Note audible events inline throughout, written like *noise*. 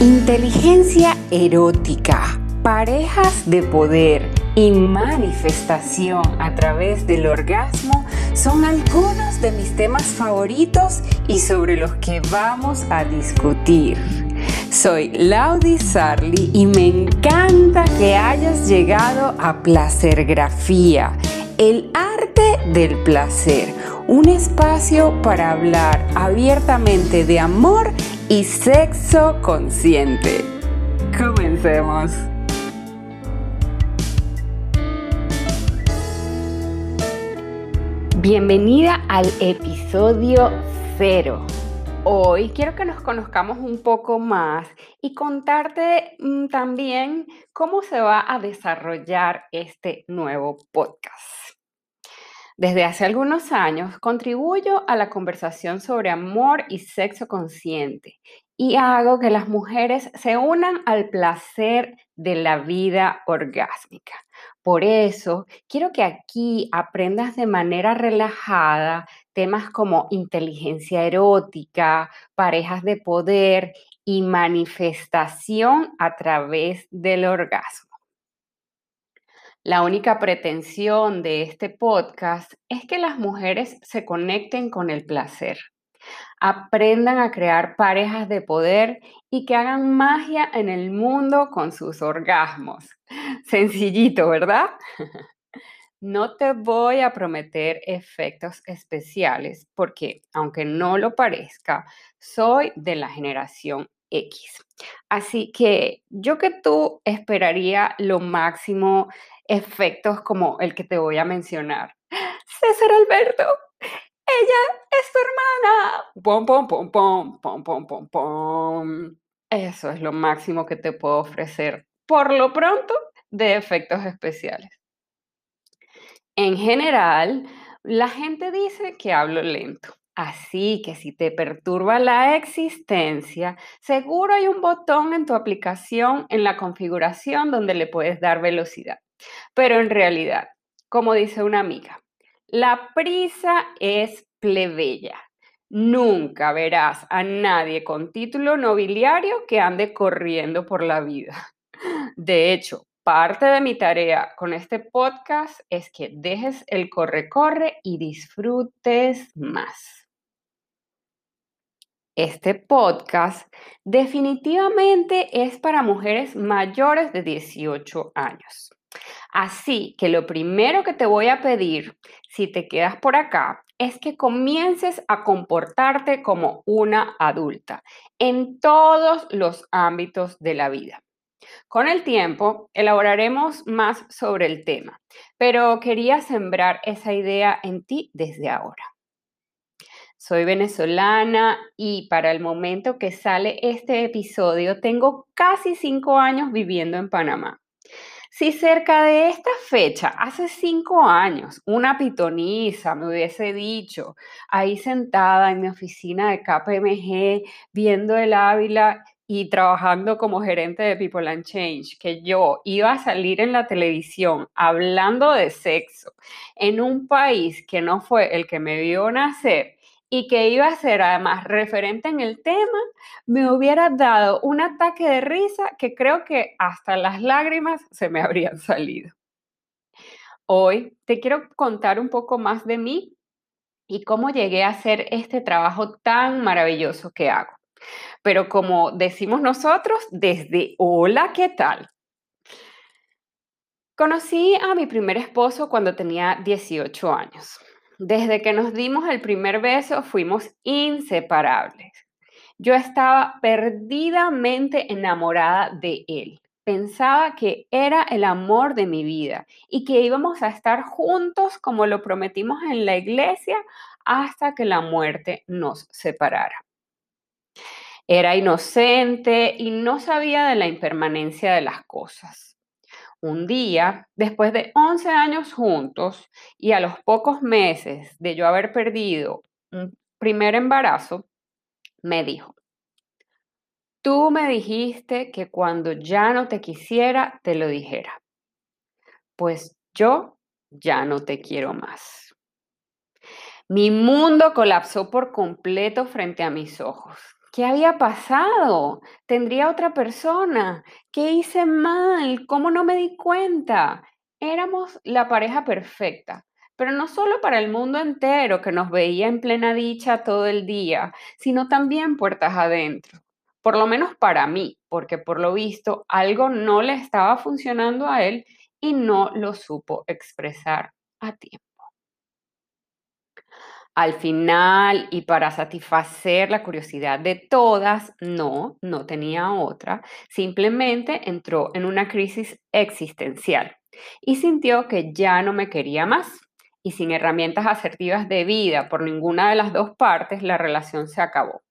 Inteligencia erótica, parejas de poder y manifestación a través del orgasmo son algunos de mis temas favoritos y sobre los que vamos a discutir. Soy Laudi Sarli y me encanta que hayas llegado a Placergrafía, el arte del placer, un espacio para hablar abiertamente de amor y sexo consciente. Comencemos. Bienvenida al episodio cero. Hoy quiero que nos conozcamos un poco más y contarte mm, también cómo se va a desarrollar este nuevo podcast. Desde hace algunos años contribuyo a la conversación sobre amor y sexo consciente y hago que las mujeres se unan al placer de la vida orgásmica. Por eso, quiero que aquí aprendas de manera relajada temas como inteligencia erótica, parejas de poder y manifestación a través del orgasmo. La única pretensión de este podcast es que las mujeres se conecten con el placer, aprendan a crear parejas de poder y que hagan magia en el mundo con sus orgasmos. *laughs* Sencillito, ¿verdad? *laughs* No te voy a prometer efectos especiales porque, aunque no lo parezca, soy de la generación X. Así que yo que tú esperaría lo máximo efectos como el que te voy a mencionar. César Alberto, ella es tu hermana. Pom, pom, pom, pom, pom, pom, pom, pom. Eso es lo máximo que te puedo ofrecer, por lo pronto, de efectos especiales. En general, la gente dice que hablo lento. Así que si te perturba la existencia, seguro hay un botón en tu aplicación en la configuración donde le puedes dar velocidad. Pero en realidad, como dice una amiga, la prisa es plebeya. Nunca verás a nadie con título nobiliario que ande corriendo por la vida. *laughs* De hecho, parte de mi tarea con este podcast es que dejes el corre-corre y disfrutes más. Este podcast definitivamente es para mujeres mayores de 18 años. Así que lo primero que te voy a pedir, si te quedas por acá, es que comiences a comportarte como una adulta en todos los ámbitos de la vida. Con el tiempo elaboraremos más sobre el tema, pero quería sembrar esa idea en ti desde ahora. Soy venezolana y para el momento que sale este episodio tengo casi cinco años viviendo en Panamá. Si cerca de esta fecha, hace cinco años, una pitoniza me hubiese dicho, ahí sentada en mi oficina de KPMG, viendo el Ávila y trabajando como gerente de People and Change, que yo iba a salir en la televisión hablando de sexo en un país que no fue el que me vio nacer y que iba a ser además referente en el tema, me hubiera dado un ataque de risa que creo que hasta las lágrimas se me habrían salido. Hoy te quiero contar un poco más de mí y cómo llegué a hacer este trabajo tan maravilloso que hago. Pero como decimos nosotros, desde hola, ¿qué tal? Conocí a mi primer esposo cuando tenía 18 años. Desde que nos dimos el primer beso fuimos inseparables. Yo estaba perdidamente enamorada de él. Pensaba que era el amor de mi vida y que íbamos a estar juntos como lo prometimos en la iglesia hasta que la muerte nos separara. Era inocente y no sabía de la impermanencia de las cosas. Un día, después de 11 años juntos y a los pocos meses de yo haber perdido un primer embarazo, me dijo, tú me dijiste que cuando ya no te quisiera, te lo dijera. Pues yo ya no te quiero más. Mi mundo colapsó por completo frente a mis ojos. ¿Qué había pasado? ¿Tendría otra persona? ¿Qué hice mal? ¿Cómo no me di cuenta? Éramos la pareja perfecta, pero no solo para el mundo entero que nos veía en plena dicha todo el día, sino también puertas adentro. Por lo menos para mí, porque por lo visto algo no le estaba funcionando a él y no lo supo expresar a tiempo. Al final, y para satisfacer la curiosidad de todas, no, no tenía otra, simplemente entró en una crisis existencial y sintió que ya no me quería más. Y sin herramientas asertivas de vida por ninguna de las dos partes, la relación se acabó.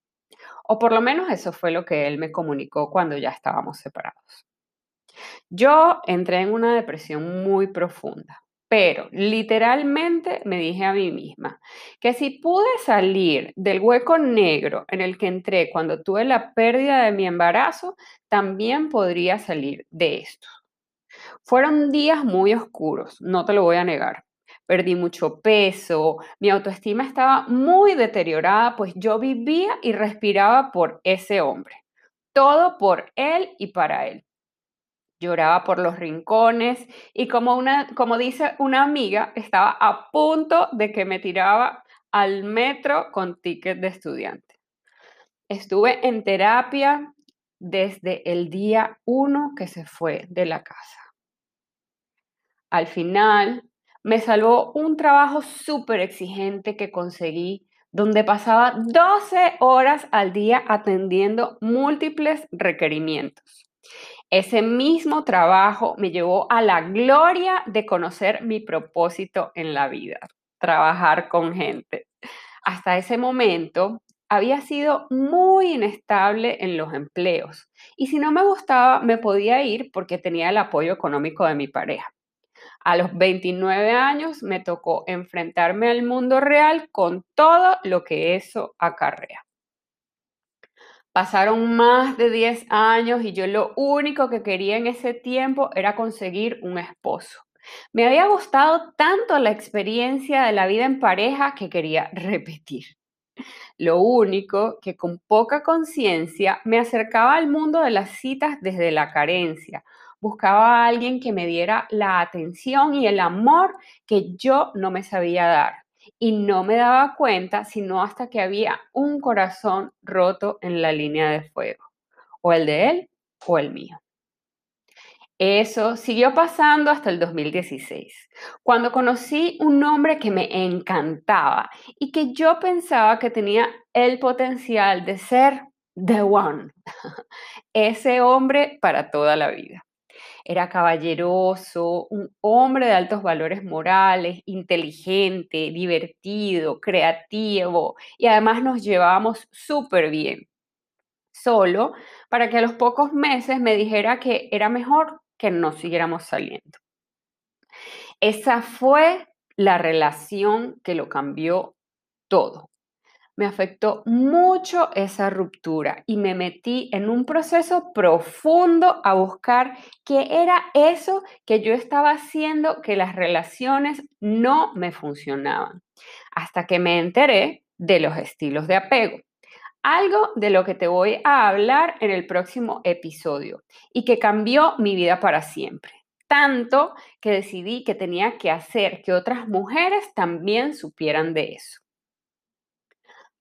O por lo menos eso fue lo que él me comunicó cuando ya estábamos separados. Yo entré en una depresión muy profunda pero literalmente me dije a mí misma que si pude salir del hueco negro en el que entré cuando tuve la pérdida de mi embarazo, también podría salir de esto. Fueron días muy oscuros, no te lo voy a negar. Perdí mucho peso, mi autoestima estaba muy deteriorada, pues yo vivía y respiraba por ese hombre. Todo por él y para él lloraba por los rincones y como, una, como dice una amiga, estaba a punto de que me tiraba al metro con ticket de estudiante. Estuve en terapia desde el día uno que se fue de la casa. Al final, me salvó un trabajo súper exigente que conseguí, donde pasaba 12 horas al día atendiendo múltiples requerimientos. Ese mismo trabajo me llevó a la gloria de conocer mi propósito en la vida, trabajar con gente. Hasta ese momento había sido muy inestable en los empleos y si no me gustaba me podía ir porque tenía el apoyo económico de mi pareja. A los 29 años me tocó enfrentarme al mundo real con todo lo que eso acarrea. Pasaron más de 10 años y yo lo único que quería en ese tiempo era conseguir un esposo. Me había gustado tanto la experiencia de la vida en pareja que quería repetir. Lo único que con poca conciencia me acercaba al mundo de las citas desde la carencia. Buscaba a alguien que me diera la atención y el amor que yo no me sabía dar y no me daba cuenta sino hasta que había un corazón roto en la línea de fuego, o el de él o el mío. Eso siguió pasando hasta el 2016, cuando conocí un hombre que me encantaba y que yo pensaba que tenía el potencial de ser the one, *laughs* ese hombre para toda la vida. Era caballeroso, un hombre de altos valores morales, inteligente, divertido, creativo y además nos llevábamos súper bien. Solo para que a los pocos meses me dijera que era mejor que no siguiéramos saliendo. Esa fue la relación que lo cambió todo me afectó mucho esa ruptura y me metí en un proceso profundo a buscar qué era eso que yo estaba haciendo que las relaciones no me funcionaban. Hasta que me enteré de los estilos de apego. Algo de lo que te voy a hablar en el próximo episodio y que cambió mi vida para siempre. Tanto que decidí que tenía que hacer que otras mujeres también supieran de eso.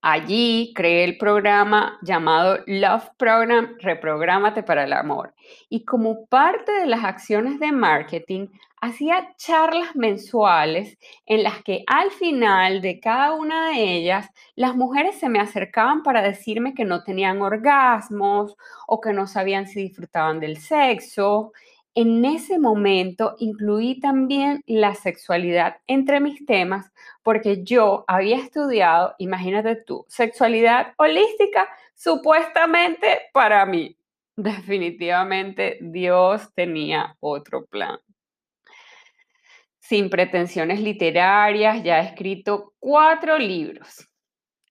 Allí creé el programa llamado Love Program Reprográmate para el Amor. Y como parte de las acciones de marketing, hacía charlas mensuales en las que al final de cada una de ellas, las mujeres se me acercaban para decirme que no tenían orgasmos o que no sabían si disfrutaban del sexo en ese momento incluí también la sexualidad entre mis temas porque yo había estudiado, imagínate tú, sexualidad holística supuestamente para mí. Definitivamente Dios tenía otro plan. Sin pretensiones literarias, ya he escrito cuatro libros.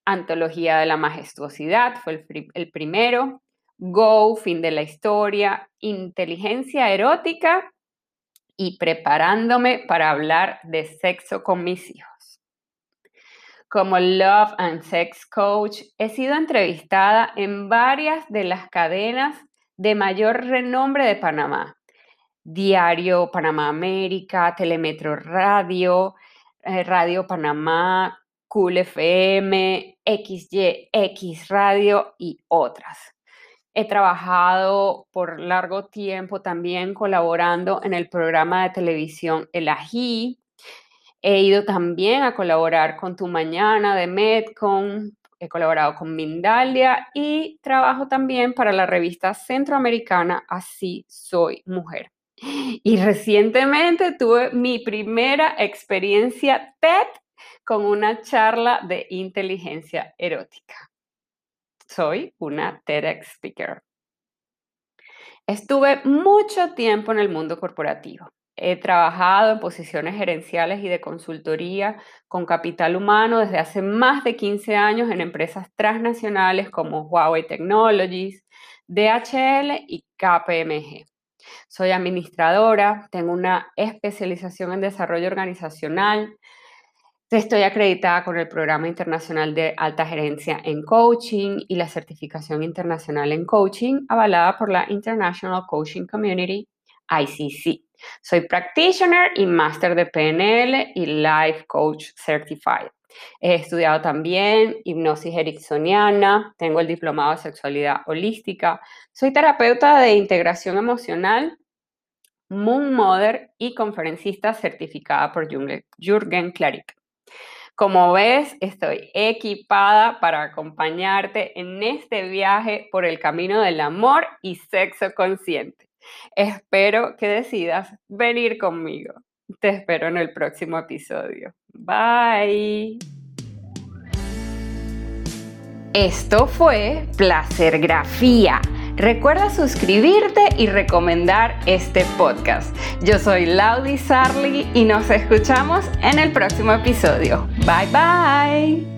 Antología de la Majestuosidad fue el, el primero, Go, fin de la historia, inteligencia erótica y preparándome para hablar de sexo con mis hijos. como Love and Sex Coach, he sido entrevistada en varias de las cadenas de mayor renombre de Panamá. Diario Panamá América, Telemetro Radio, eh, Radio Panamá, Cool FM, XY, Radio y otras. He trabajado por largo tiempo también colaborando en el programa de televisión El Ají. He ido también a colaborar con Tu Mañana de Medcon. He colaborado con Mindalia y trabajo también para la revista centroamericana Así Soy Mujer. Y recientemente tuve mi primera experiencia TED con una charla de inteligencia erótica soy una TEDx speaker. Estuve mucho tiempo en el mundo corporativo. He trabajado en posiciones gerenciales y de consultoría con capital humano desde hace más de 15 años en empresas transnacionales como Huawei Technologies, DHL y KPMG. Soy administradora, tengo una especialización en desarrollo organizacional, Estoy acreditada con el Programa Internacional de Alta Gerencia en Coaching y la Certificación Internacional en Coaching, avalada por la International Coaching Community, ICC. Soy practitioner y máster de PNL y Life Coach Certified. He estudiado también hipnosis ericksoniana, tengo el diplomado de sexualidad holística, soy terapeuta de integración emocional, Moon Mother y conferencista certificada por Jürgen Klarik. Como ves, estoy equipada para acompañarte en este viaje por el camino del amor y sexo consciente. Espero que decidas venir conmigo. Te espero en el próximo episodio. Bye. Esto fue Placergrafía Recuerda suscribirte y recomendar este podcast. Yo soy Laudi Sarli y nos escuchamos en el próximo episodio. Bye bye.